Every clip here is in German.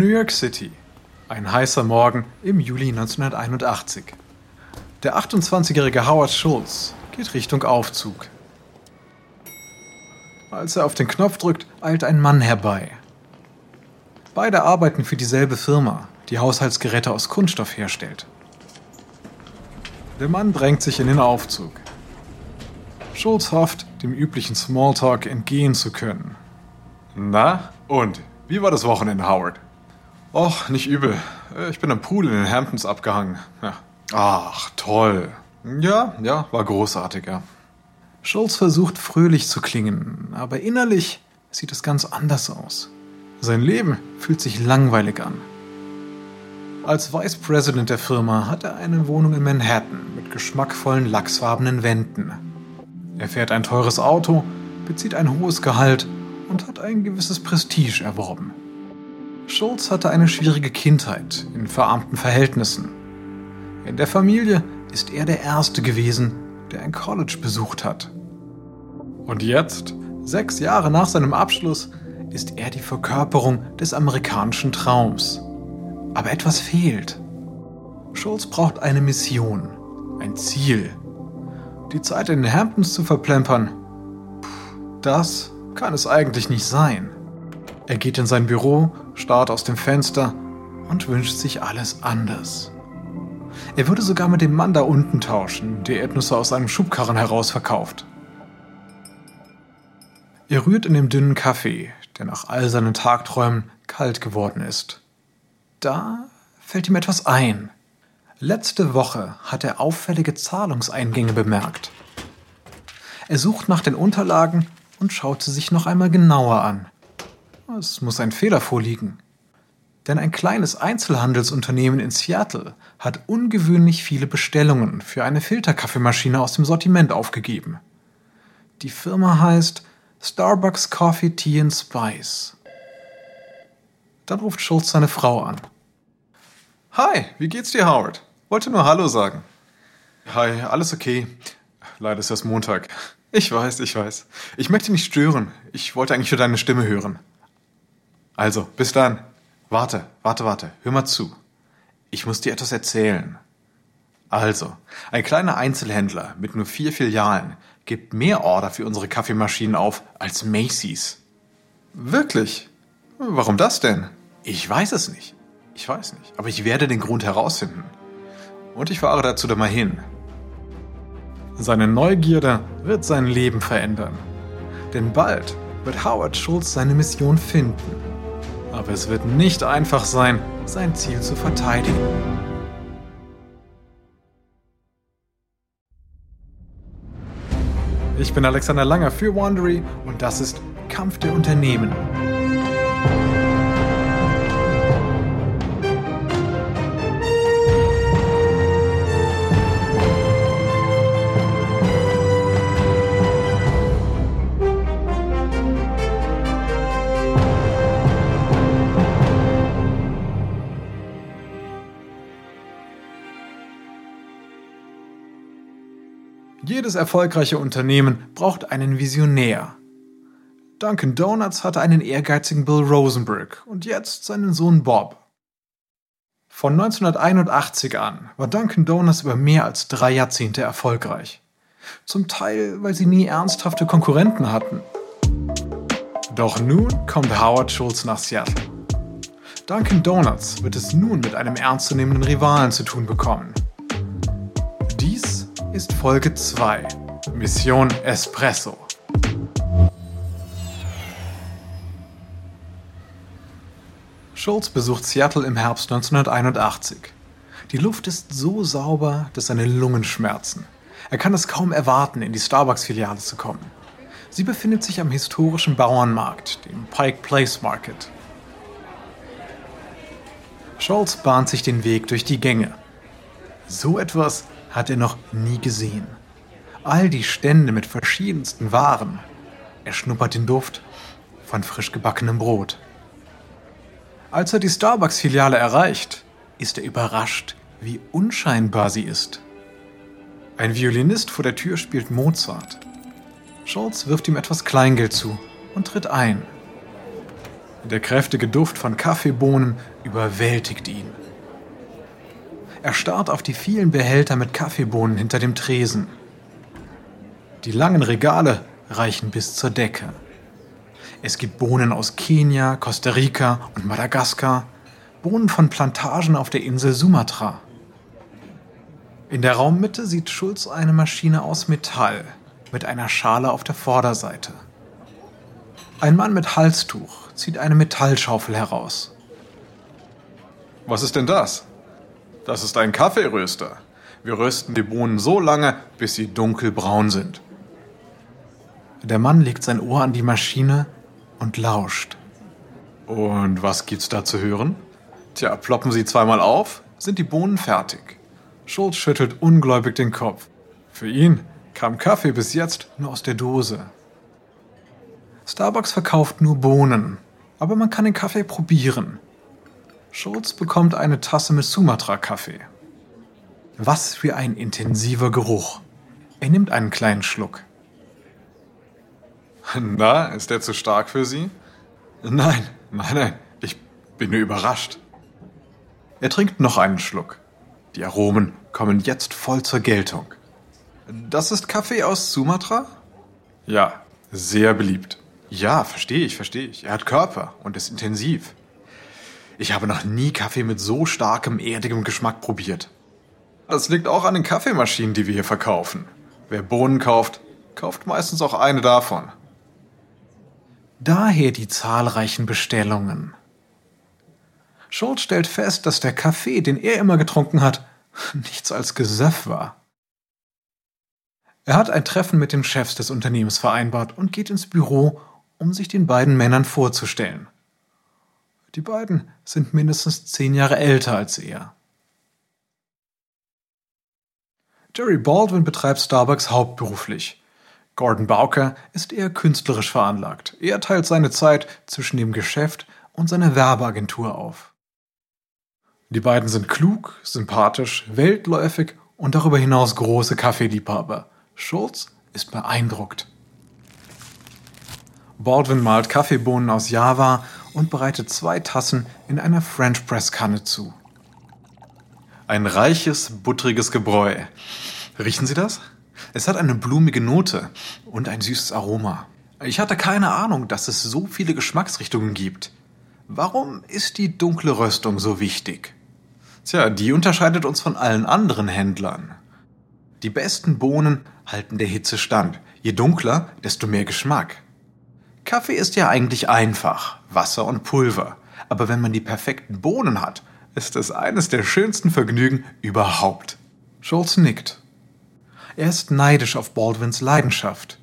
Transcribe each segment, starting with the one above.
New York City. Ein heißer Morgen im Juli 1981. Der 28-jährige Howard Schulz geht Richtung Aufzug. Als er auf den Knopf drückt, eilt ein Mann herbei. Beide arbeiten für dieselbe Firma, die Haushaltsgeräte aus Kunststoff herstellt. Der Mann drängt sich in den Aufzug. Schulz hofft, dem üblichen Smalltalk entgehen zu können. Na, und? Wie war das Wochenende, Howard? Och, nicht übel. Ich bin am Pool in den Hamptons abgehangen. Ja. Ach, toll. Ja, ja, war großartig, ja. Schulz versucht fröhlich zu klingen, aber innerlich sieht es ganz anders aus. Sein Leben fühlt sich langweilig an. Als Vice President der Firma hat er eine Wohnung in Manhattan mit geschmackvollen lachsfarbenen Wänden. Er fährt ein teures Auto, bezieht ein hohes Gehalt und hat ein gewisses Prestige erworben. Schulz hatte eine schwierige Kindheit in verarmten Verhältnissen. In der Familie ist er der Erste gewesen, der ein College besucht hat. Und jetzt, sechs Jahre nach seinem Abschluss, ist er die Verkörperung des amerikanischen Traums. Aber etwas fehlt. Schulz braucht eine Mission, ein Ziel. Die Zeit in den Hamptons zu verplempern, das kann es eigentlich nicht sein. Er geht in sein Büro, starrt aus dem Fenster und wünscht sich alles anders. Er würde sogar mit dem Mann da unten tauschen, der Erdnüsse aus einem Schubkarren heraus verkauft. Er rührt in dem dünnen Kaffee, der nach all seinen Tagträumen kalt geworden ist. Da fällt ihm etwas ein. Letzte Woche hat er auffällige Zahlungseingänge bemerkt. Er sucht nach den Unterlagen und schaut sie sich noch einmal genauer an. Es muss ein Fehler vorliegen. Denn ein kleines Einzelhandelsunternehmen in Seattle hat ungewöhnlich viele Bestellungen für eine Filterkaffeemaschine aus dem Sortiment aufgegeben. Die Firma heißt Starbucks Coffee Tea and Spice. Dann ruft Schulz seine Frau an. Hi, wie geht's dir, Howard? Wollte nur Hallo sagen. Hi, alles okay. Leider ist erst Montag. Ich weiß, ich weiß. Ich möchte nicht stören. Ich wollte eigentlich nur deine Stimme hören. Also, bis dann. Warte, warte, warte. Hör mal zu. Ich muss dir etwas erzählen. Also, ein kleiner Einzelhändler mit nur vier Filialen gibt mehr Order für unsere Kaffeemaschinen auf als Macy's. Wirklich? Warum das denn? Ich weiß es nicht. Ich weiß nicht. Aber ich werde den Grund herausfinden. Und ich fahre dazu da mal hin. Seine Neugierde wird sein Leben verändern. Denn bald wird Howard Schulz seine Mission finden. Aber es wird nicht einfach sein, sein Ziel zu verteidigen. Ich bin Alexander Langer für Wandery und das ist Kampf der Unternehmen. Erfolgreiche Unternehmen braucht einen Visionär. Dunkin' Donuts hatte einen ehrgeizigen Bill Rosenberg und jetzt seinen Sohn Bob. Von 1981 an war Dunkin' Donuts über mehr als drei Jahrzehnte erfolgreich. Zum Teil, weil sie nie ernsthafte Konkurrenten hatten. Doch nun kommt Howard Schulz nach Seattle. Dunkin' Donuts wird es nun mit einem ernstzunehmenden Rivalen zu tun bekommen. Ist Folge 2. Mission Espresso. Schulz besucht Seattle im Herbst 1981. Die Luft ist so sauber, dass seine Lungen schmerzen. Er kann es kaum erwarten, in die Starbucks-Filiale zu kommen. Sie befindet sich am historischen Bauernmarkt, dem Pike Place Market. Schulz bahnt sich den Weg durch die Gänge. So etwas hat er noch nie gesehen. All die Stände mit verschiedensten Waren. Er schnuppert den Duft von frisch gebackenem Brot. Als er die Starbucks-Filiale erreicht, ist er überrascht, wie unscheinbar sie ist. Ein Violinist vor der Tür spielt Mozart. Schulz wirft ihm etwas Kleingeld zu und tritt ein. Der kräftige Duft von Kaffeebohnen überwältigt ihn. Er starrt auf die vielen Behälter mit Kaffeebohnen hinter dem Tresen. Die langen Regale reichen bis zur Decke. Es gibt Bohnen aus Kenia, Costa Rica und Madagaskar, Bohnen von Plantagen auf der Insel Sumatra. In der Raummitte sieht Schulz eine Maschine aus Metall mit einer Schale auf der Vorderseite. Ein Mann mit Halstuch zieht eine Metallschaufel heraus. Was ist denn das? Das ist ein Kaffeeröster. Wir rösten die Bohnen so lange, bis sie dunkelbraun sind. Der Mann legt sein Ohr an die Maschine und lauscht. Und was gibt's da zu hören? Tja, ploppen sie zweimal auf, sind die Bohnen fertig. Schulz schüttelt ungläubig den Kopf. Für ihn kam Kaffee bis jetzt nur aus der Dose. Starbucks verkauft nur Bohnen, aber man kann den Kaffee probieren. Schulz bekommt eine Tasse mit Sumatra-Kaffee. Was für ein intensiver Geruch. Er nimmt einen kleinen Schluck. Na, ist der zu stark für Sie? Nein, nein, nein, ich bin nur überrascht. Er trinkt noch einen Schluck. Die Aromen kommen jetzt voll zur Geltung. Das ist Kaffee aus Sumatra? Ja, sehr beliebt. Ja, verstehe ich, verstehe ich. Er hat Körper und ist intensiv. Ich habe noch nie Kaffee mit so starkem, erdigem Geschmack probiert. Das liegt auch an den Kaffeemaschinen, die wir hier verkaufen. Wer Bohnen kauft, kauft meistens auch eine davon. Daher die zahlreichen Bestellungen. Schultz stellt fest, dass der Kaffee, den er immer getrunken hat, nichts als Gesöff war. Er hat ein Treffen mit den Chefs des Unternehmens vereinbart und geht ins Büro, um sich den beiden Männern vorzustellen. Die beiden sind mindestens zehn Jahre älter als er. Jerry Baldwin betreibt Starbucks hauptberuflich. Gordon Bowker ist eher künstlerisch veranlagt. Er teilt seine Zeit zwischen dem Geschäft und seiner Werbeagentur auf. Die beiden sind klug, sympathisch, weltläufig und darüber hinaus große Kaffeeliebhaber. Schulz ist beeindruckt. Baldwin malt Kaffeebohnen aus Java und bereitet zwei Tassen in einer French Press Kanne zu. Ein reiches, buttriges Gebräu. Riechen Sie das? Es hat eine blumige Note und ein süßes Aroma. Ich hatte keine Ahnung, dass es so viele Geschmacksrichtungen gibt. Warum ist die dunkle Röstung so wichtig? Tja, die unterscheidet uns von allen anderen Händlern. Die besten Bohnen halten der Hitze stand. Je dunkler, desto mehr Geschmack. Kaffee ist ja eigentlich einfach, Wasser und Pulver. Aber wenn man die perfekten Bohnen hat, ist es eines der schönsten Vergnügen überhaupt. Schulz nickt. Er ist neidisch auf Baldwins Leidenschaft.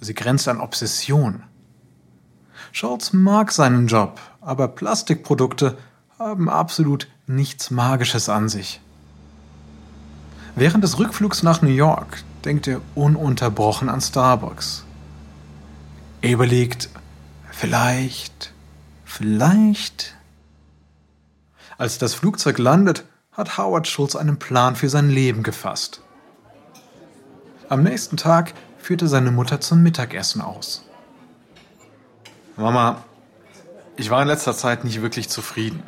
Sie grenzt an Obsession. Schulz mag seinen Job, aber Plastikprodukte haben absolut nichts Magisches an sich. Während des Rückflugs nach New York denkt er ununterbrochen an Starbucks. Er überlegt, vielleicht, vielleicht. Als das Flugzeug landet, hat Howard Schulz einen Plan für sein Leben gefasst. Am nächsten Tag führte seine Mutter zum Mittagessen aus. Mama, ich war in letzter Zeit nicht wirklich zufrieden.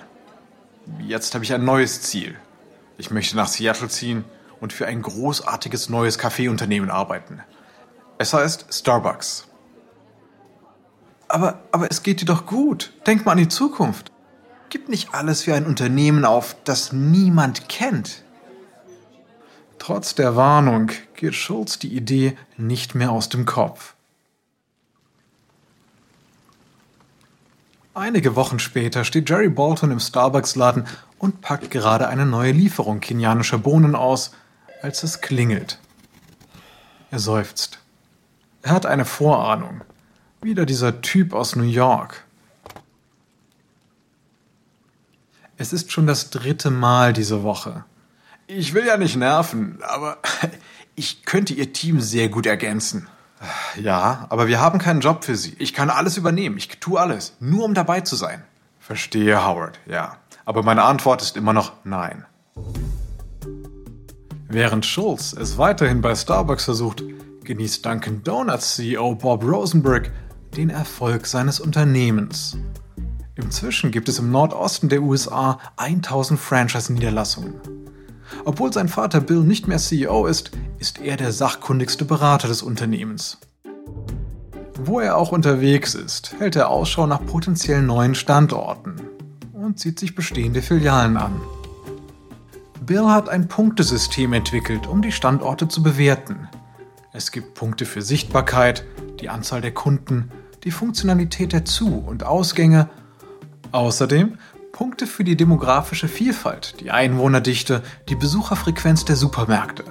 Jetzt habe ich ein neues Ziel. Ich möchte nach Seattle ziehen und für ein großartiges neues Kaffeeunternehmen arbeiten. Es heißt Starbucks. Aber, aber es geht dir doch gut. Denk mal an die Zukunft. Gib nicht alles für ein Unternehmen auf, das niemand kennt. Trotz der Warnung geht Schulz die Idee nicht mehr aus dem Kopf. Einige Wochen später steht Jerry Bolton im Starbucks-Laden und packt gerade eine neue Lieferung kenianischer Bohnen aus, als es klingelt. Er seufzt. Er hat eine Vorahnung. Wieder dieser Typ aus New York. Es ist schon das dritte Mal diese Woche. Ich will ja nicht nerven, aber ich könnte Ihr Team sehr gut ergänzen. Ja, aber wir haben keinen Job für Sie. Ich kann alles übernehmen. Ich tue alles, nur um dabei zu sein. Verstehe, Howard, ja. Aber meine Antwort ist immer noch nein. Während Schulz es weiterhin bei Starbucks versucht, genießt Dunkin' Donuts CEO Bob Rosenberg den Erfolg seines Unternehmens. Inzwischen gibt es im Nordosten der USA 1000 Franchise-Niederlassungen. Obwohl sein Vater Bill nicht mehr CEO ist, ist er der sachkundigste Berater des Unternehmens. Wo er auch unterwegs ist, hält er Ausschau nach potenziellen neuen Standorten und sieht sich bestehende Filialen an. Bill hat ein Punktesystem entwickelt, um die Standorte zu bewerten. Es gibt Punkte für Sichtbarkeit, die Anzahl der Kunden, die Funktionalität der Zu- und Ausgänge, außerdem Punkte für die demografische Vielfalt, die Einwohnerdichte, die Besucherfrequenz der Supermärkte.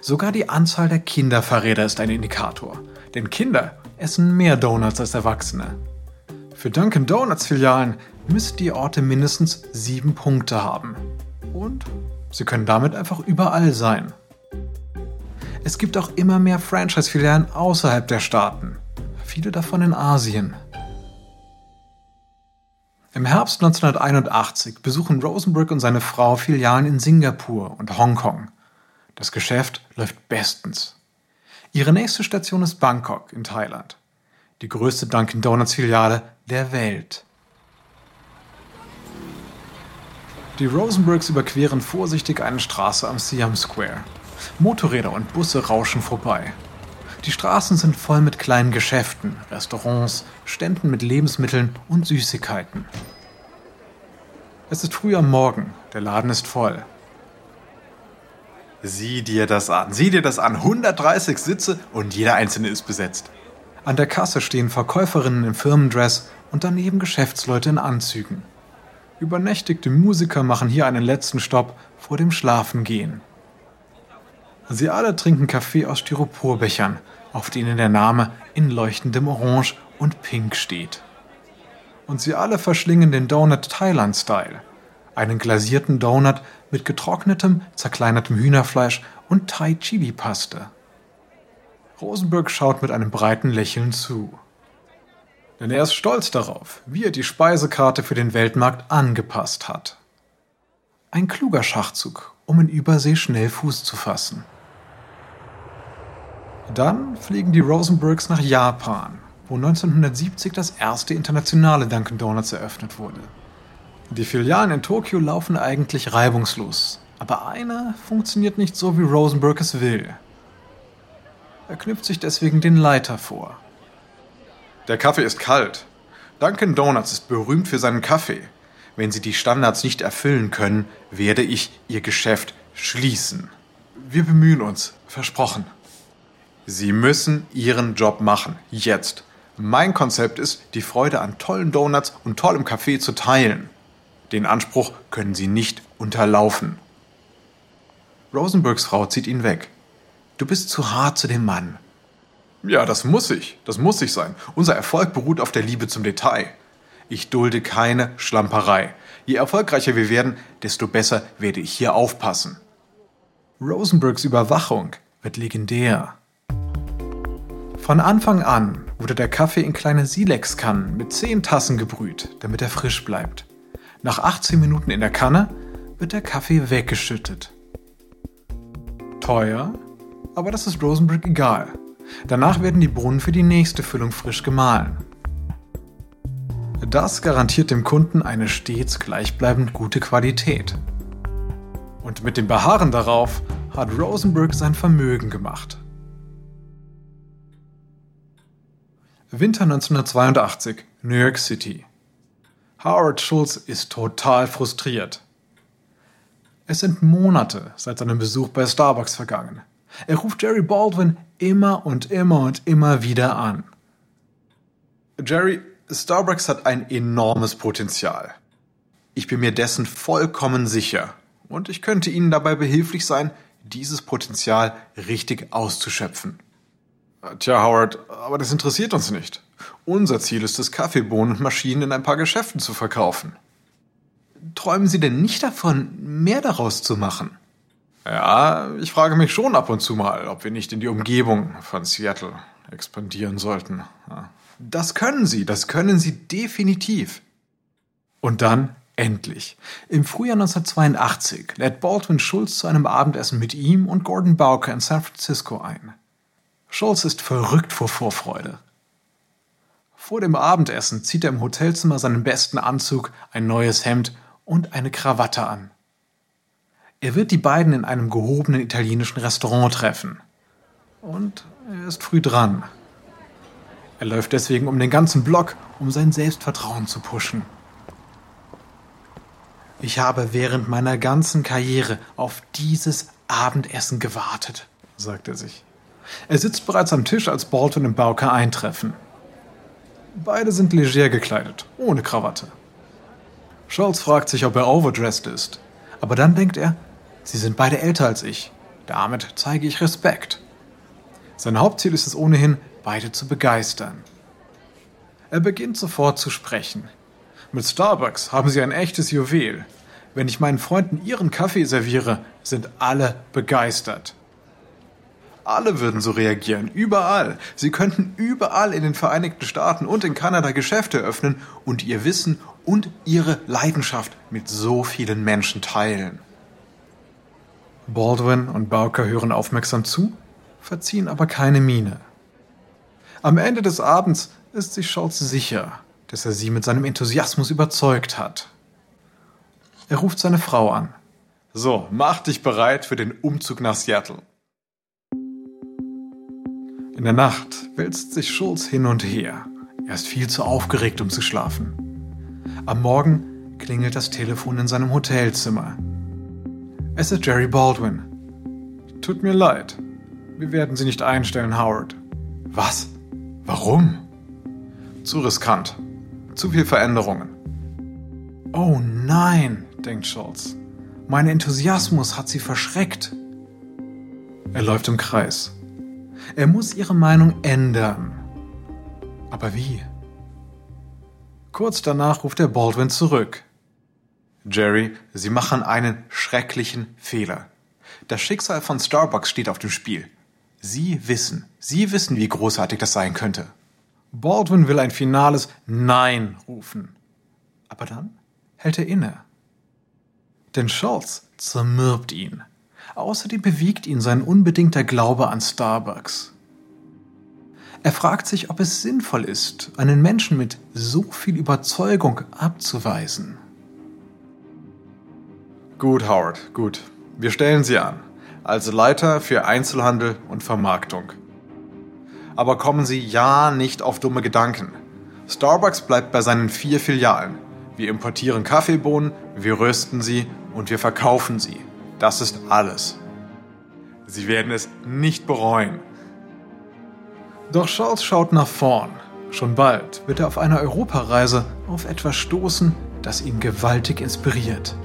Sogar die Anzahl der Kinderfahrräder ist ein Indikator, denn Kinder essen mehr Donuts als Erwachsene. Für Dunkin' Donuts Filialen müssen die Orte mindestens sieben Punkte haben. Und sie können damit einfach überall sein. Es gibt auch immer mehr Franchise-Filialen außerhalb der Staaten, viele davon in Asien. Im Herbst 1981 besuchen Rosenberg und seine Frau Filialen in Singapur und Hongkong. Das Geschäft läuft bestens. Ihre nächste Station ist Bangkok in Thailand, die größte Dunkin' Donuts Filiale der Welt. Die Rosenbergs überqueren vorsichtig eine Straße am Siam Square. Motorräder und Busse rauschen vorbei. Die Straßen sind voll mit kleinen Geschäften, Restaurants, Ständen mit Lebensmitteln und Süßigkeiten. Es ist früh am Morgen, der Laden ist voll. Sieh dir das an, sieh dir das an. 130 Sitze und jeder einzelne ist besetzt. An der Kasse stehen Verkäuferinnen im Firmendress und daneben Geschäftsleute in Anzügen. Übernächtigte Musiker machen hier einen letzten Stopp vor dem Schlafengehen. Sie alle trinken Kaffee aus Styroporbechern, auf denen der Name in leuchtendem Orange und Pink steht. Und sie alle verschlingen den Donut Thailand Style, einen glasierten Donut mit getrocknetem, zerkleinertem Hühnerfleisch und Thai Chili Paste. Rosenberg schaut mit einem breiten Lächeln zu. Denn er ist stolz darauf, wie er die Speisekarte für den Weltmarkt angepasst hat. Ein kluger Schachzug, um in Übersee schnell Fuß zu fassen. Dann fliegen die Rosenbergs nach Japan, wo 1970 das erste internationale Dunkin' Donuts eröffnet wurde. Die Filialen in Tokio laufen eigentlich reibungslos, aber eine funktioniert nicht so, wie Rosenberg es will. Er knüpft sich deswegen den Leiter vor. Der Kaffee ist kalt. Dunkin' Donuts ist berühmt für seinen Kaffee. Wenn Sie die Standards nicht erfüllen können, werde ich Ihr Geschäft schließen. Wir bemühen uns, versprochen. Sie müssen Ihren Job machen, jetzt. Mein Konzept ist, die Freude an tollen Donuts und tollem Kaffee zu teilen. Den Anspruch können Sie nicht unterlaufen. Rosenbergs Frau zieht ihn weg. Du bist zu hart zu dem Mann. Ja, das muss ich. Das muss ich sein. Unser Erfolg beruht auf der Liebe zum Detail. Ich dulde keine Schlamperei. Je erfolgreicher wir werden, desto besser werde ich hier aufpassen. Rosenbergs Überwachung wird legendär. Von Anfang an wurde der Kaffee in kleine Silex-Kannen mit 10 Tassen gebrüht, damit er frisch bleibt. Nach 18 Minuten in der Kanne wird der Kaffee weggeschüttet. Teuer, aber das ist Rosenberg egal. Danach werden die Brunnen für die nächste Füllung frisch gemahlen. Das garantiert dem Kunden eine stets gleichbleibend gute Qualität. Und mit dem Beharren darauf hat Rosenberg sein Vermögen gemacht. Winter 1982, New York City. Howard Schulz ist total frustriert. Es sind Monate seit seinem Besuch bei Starbucks vergangen. Er ruft Jerry Baldwin immer und immer und immer wieder an. Jerry, Starbucks hat ein enormes Potenzial. Ich bin mir dessen vollkommen sicher. Und ich könnte Ihnen dabei behilflich sein, dieses Potenzial richtig auszuschöpfen. Tja, Howard, aber das interessiert uns nicht. Unser Ziel ist es, Kaffeebohnen und Maschinen in ein paar Geschäften zu verkaufen. Träumen Sie denn nicht davon, mehr daraus zu machen? Ja, ich frage mich schon ab und zu mal, ob wir nicht in die Umgebung von Seattle expandieren sollten. Das können Sie, das können Sie definitiv. Und dann, endlich, im Frühjahr 1982 lädt Baldwin Schulz zu einem Abendessen mit ihm und Gordon Bowker in San Francisco ein. Schulz ist verrückt vor Vorfreude. Vor dem Abendessen zieht er im Hotelzimmer seinen besten Anzug, ein neues Hemd und eine Krawatte an. Er wird die beiden in einem gehobenen italienischen Restaurant treffen. Und er ist früh dran. Er läuft deswegen um den ganzen Block, um sein Selbstvertrauen zu pushen. Ich habe während meiner ganzen Karriere auf dieses Abendessen gewartet, sagt er sich. Er sitzt bereits am Tisch, als Baldwin und Bowker eintreffen. Beide sind leger gekleidet, ohne Krawatte. Scholz fragt sich, ob er overdressed ist. Aber dann denkt er, sie sind beide älter als ich. Damit zeige ich Respekt. Sein Hauptziel ist es ohnehin, beide zu begeistern. Er beginnt sofort zu sprechen. Mit Starbucks haben sie ein echtes Juwel. Wenn ich meinen Freunden ihren Kaffee serviere, sind alle begeistert. Alle würden so reagieren, überall. Sie könnten überall in den Vereinigten Staaten und in Kanada Geschäfte öffnen und ihr Wissen und ihre Leidenschaft mit so vielen Menschen teilen. Baldwin und Bowker hören aufmerksam zu, verziehen aber keine Miene. Am Ende des Abends ist sich Scholz sicher, dass er sie mit seinem Enthusiasmus überzeugt hat. Er ruft seine Frau an. So, mach dich bereit für den Umzug nach Seattle. In der Nacht wälzt sich Schulz hin und her. Er ist viel zu aufgeregt, um zu schlafen. Am Morgen klingelt das Telefon in seinem Hotelzimmer. Es ist Jerry Baldwin. Tut mir leid. Wir werden Sie nicht einstellen, Howard. Was? Warum? Zu riskant. Zu viel Veränderungen. Oh nein, denkt Schultz. Mein Enthusiasmus hat sie verschreckt. Er läuft im Kreis. Er muss ihre Meinung ändern. Aber wie? Kurz danach ruft er Baldwin zurück. Jerry, Sie machen einen schrecklichen Fehler. Das Schicksal von Starbucks steht auf dem Spiel. Sie wissen, Sie wissen, wie großartig das sein könnte. Baldwin will ein finales Nein rufen. Aber dann hält er inne. Denn Schultz zermürbt ihn. Außerdem bewegt ihn sein unbedingter Glaube an Starbucks. Er fragt sich, ob es sinnvoll ist, einen Menschen mit so viel Überzeugung abzuweisen. Gut, Howard, gut. Wir stellen Sie an, als Leiter für Einzelhandel und Vermarktung. Aber kommen Sie ja nicht auf dumme Gedanken. Starbucks bleibt bei seinen vier Filialen. Wir importieren Kaffeebohnen, wir rösten sie und wir verkaufen sie. Das ist alles. Sie werden es nicht bereuen. Doch Charles schaut nach vorn. Schon bald wird er auf einer Europareise auf etwas stoßen, das ihn gewaltig inspiriert.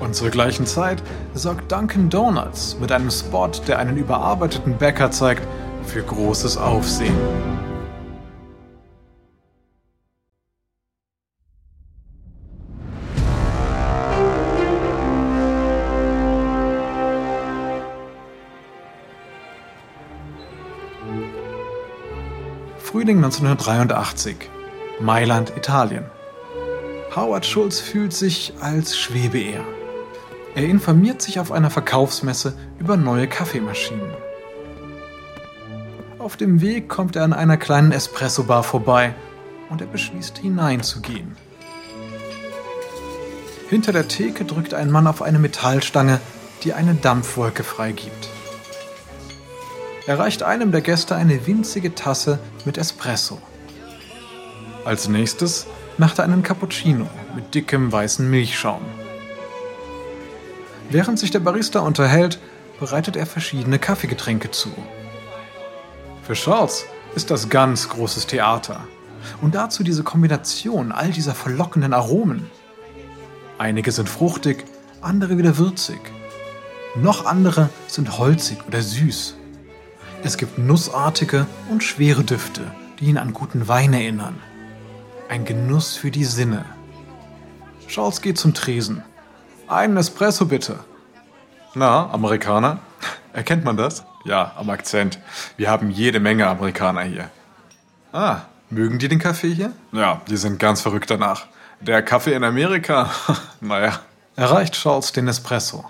Und zur gleichen Zeit sorgt Dunkin' Donuts mit einem Spot, der einen überarbeiteten Bäcker zeigt, für großes Aufsehen. Frühling 1983. Mailand, Italien. Howard Schulz fühlt sich, als schwebe er. Er informiert sich auf einer Verkaufsmesse über neue Kaffeemaschinen. Auf dem Weg kommt er an einer kleinen Espresso-Bar vorbei und er beschließt hineinzugehen. Hinter der Theke drückt ein Mann auf eine Metallstange, die eine Dampfwolke freigibt. Er reicht einem der Gäste eine winzige Tasse mit Espresso. Als nächstes macht er einen Cappuccino mit dickem weißen Milchschaum. Während sich der Barista unterhält, bereitet er verschiedene Kaffeegetränke zu. Für Charles ist das ganz großes Theater. Und dazu diese Kombination all dieser verlockenden Aromen. Einige sind fruchtig, andere wieder würzig. Noch andere sind holzig oder süß. Es gibt nussartige und schwere Düfte, die ihn an guten Wein erinnern. Ein Genuss für die Sinne. Charles geht zum Tresen. Einen Espresso bitte. Na, Amerikaner? Erkennt man das? Ja, am Akzent. Wir haben jede Menge Amerikaner hier. Ah, mögen die den Kaffee hier? Ja, die sind ganz verrückt danach. Der Kaffee in Amerika? naja. Erreicht Charles den Espresso.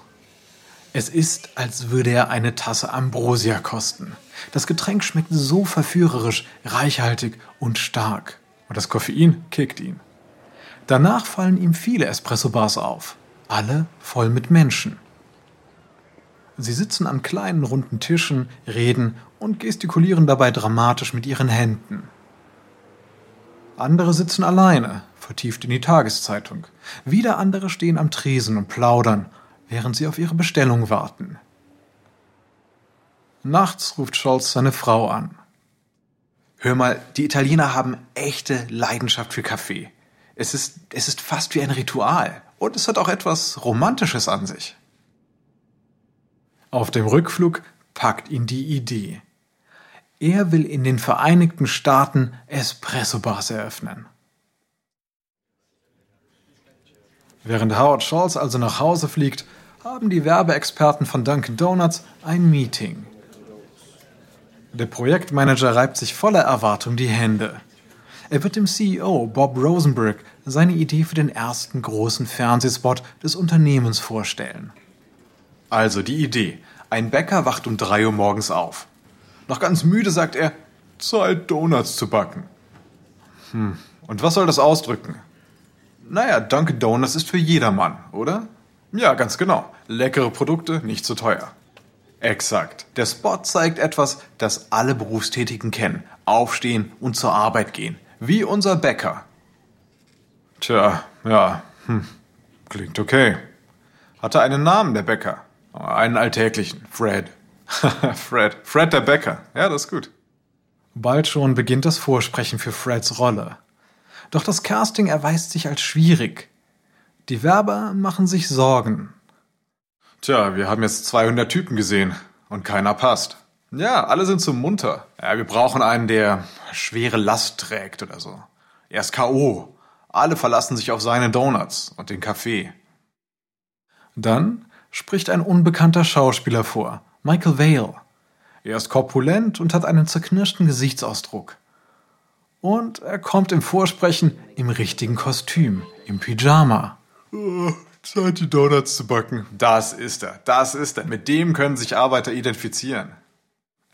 Es ist, als würde er eine Tasse Ambrosia kosten. Das Getränk schmeckt so verführerisch, reichhaltig und stark. Und das Koffein kickt ihn. Danach fallen ihm viele Espresso-Bars auf. Alle voll mit Menschen. Sie sitzen an kleinen runden Tischen, reden und gestikulieren dabei dramatisch mit ihren Händen. Andere sitzen alleine, vertieft in die Tageszeitung. Wieder andere stehen am Tresen und plaudern, während sie auf ihre Bestellung warten. Nachts ruft Scholz seine Frau an. Hör mal, die Italiener haben echte Leidenschaft für Kaffee. Es ist, es ist fast wie ein Ritual. Und es hat auch etwas Romantisches an sich. Auf dem Rückflug packt ihn die Idee. Er will in den Vereinigten Staaten Espresso-Bars eröffnen. Während Howard Schultz also nach Hause fliegt, haben die Werbeexperten von Dunkin' Donuts ein Meeting. Der Projektmanager reibt sich voller Erwartung die Hände. Er wird dem CEO Bob Rosenberg seine Idee für den ersten großen Fernsehspot des Unternehmens vorstellen. Also die Idee. Ein Bäcker wacht um drei Uhr morgens auf. Noch ganz müde sagt er, Zeit Donuts zu backen. Hm, und was soll das ausdrücken? Naja, Dunkin' Donuts ist für jedermann, oder? Ja, ganz genau. Leckere Produkte, nicht zu teuer. Exakt. Der Spot zeigt etwas, das alle Berufstätigen kennen. Aufstehen und zur Arbeit gehen. Wie unser Bäcker. Tja, ja, hm. klingt okay. Hatte einen Namen, der Bäcker. Einen alltäglichen, Fred. Fred. Fred der Bäcker. Ja, das ist gut. Bald schon beginnt das Vorsprechen für Freds Rolle. Doch das Casting erweist sich als schwierig. Die Werber machen sich Sorgen. Tja, wir haben jetzt 200 Typen gesehen und keiner passt. Ja, alle sind so munter. Ja, wir brauchen einen, der schwere Last trägt oder so. Er ist K.O. Alle verlassen sich auf seine Donuts und den Kaffee. Dann spricht ein unbekannter Schauspieler vor, Michael Vale. Er ist korpulent und hat einen zerknirschten Gesichtsausdruck. Und er kommt im Vorsprechen im richtigen Kostüm, im Pyjama. Oh, Zeit, die Donuts zu backen. Das ist er, das ist er. Mit dem können sich Arbeiter identifizieren.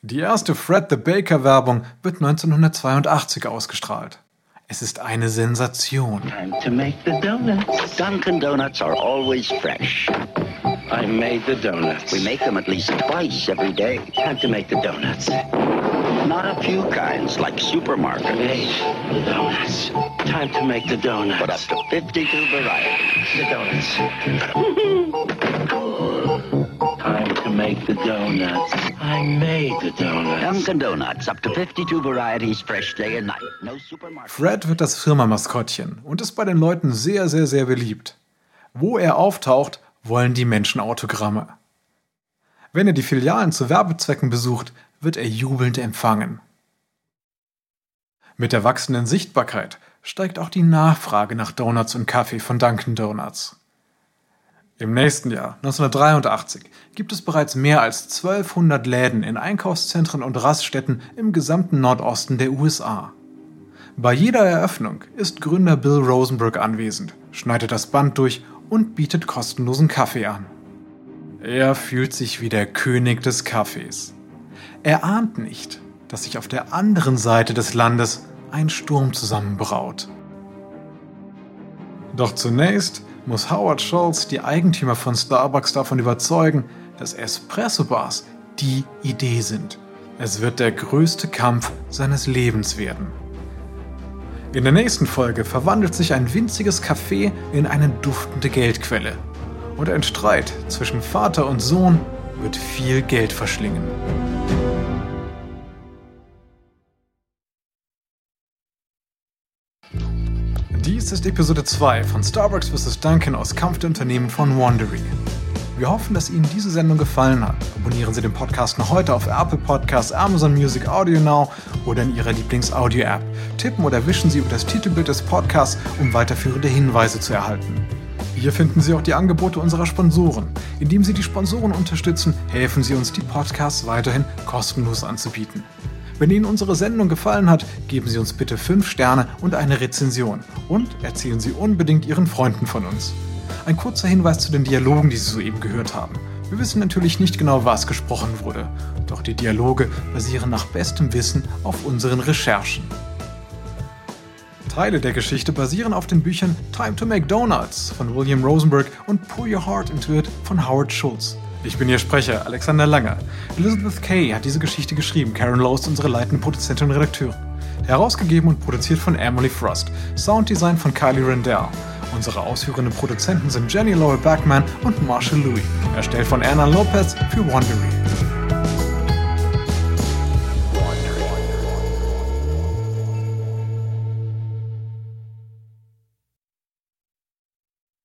Die erste Fred the Baker Werbung wird 1982 ausgestrahlt. Es ist eine Sensation. Time to make the donuts. Dunkin' Donuts are always fresh. I made the donuts. We make them at least twice every day. Time to make the donuts. Not a few kinds like supermarket, Made the donuts. Time to make the donuts. but up to 52 varieties. the donuts. Time to make the donuts. I made the donuts. Dunkin' Donuts, up to 52 varieties, fresh day and night. No supermarket. Fred wird das Firmamaskottchen und ist bei den Leuten sehr, sehr, sehr beliebt. Wo er auftaucht, wollen die Menschen Autogramme. Wenn er die Filialen zu Werbezwecken besucht, wird er jubelnd empfangen. Mit der wachsenden Sichtbarkeit steigt auch die Nachfrage nach Donuts und Kaffee von Dunkin' Donuts. Im nächsten Jahr, 1983, gibt es bereits mehr als 1200 Läden in Einkaufszentren und Raststätten im gesamten Nordosten der USA. Bei jeder Eröffnung ist Gründer Bill Rosenberg anwesend, schneidet das Band durch und bietet kostenlosen Kaffee an. Er fühlt sich wie der König des Kaffees. Er ahnt nicht, dass sich auf der anderen Seite des Landes ein Sturm zusammenbraut. Doch zunächst muss Howard Schultz die Eigentümer von Starbucks davon überzeugen, dass Espresso-Bars die Idee sind. Es wird der größte Kampf seines Lebens werden. In der nächsten Folge verwandelt sich ein winziges Café in eine duftende Geldquelle. Und ein Streit zwischen Vater und Sohn wird viel Geld verschlingen. Dies ist Episode 2 von Starbucks vs. Duncan aus Kampf der Unternehmen von Wandery. Wir hoffen, dass Ihnen diese Sendung gefallen hat. Abonnieren Sie den Podcast noch heute auf Apple Podcasts, Amazon Music, Audio Now oder in Ihrer Lieblings-Audio-App. Tippen oder wischen Sie über das Titelbild des Podcasts, um weiterführende Hinweise zu erhalten. Hier finden Sie auch die Angebote unserer Sponsoren. Indem Sie die Sponsoren unterstützen, helfen Sie uns, die Podcasts weiterhin kostenlos anzubieten. Wenn Ihnen unsere Sendung gefallen hat, geben Sie uns bitte 5 Sterne und eine Rezension und erzählen Sie unbedingt Ihren Freunden von uns. Ein kurzer Hinweis zu den Dialogen, die Sie soeben gehört haben. Wir wissen natürlich nicht genau, was gesprochen wurde, doch die Dialoge basieren nach bestem Wissen auf unseren Recherchen. Teile der Geschichte basieren auf den Büchern Time to Make Donuts von William Rosenberg und Pour Your Heart Into It von Howard Schultz. Ich bin Ihr Sprecher, Alexander Langer. Elizabeth Kay hat diese Geschichte geschrieben. Karen Lowe ist unsere leitende Produzentin und Redakteurin. Herausgegeben und produziert von Emily Frost. Sounddesign von Kylie Rendell. Unsere ausführenden Produzenten sind Jenny Laurel Backman und Marshall Louis. Erstellt von Erna Lopez für Wondery.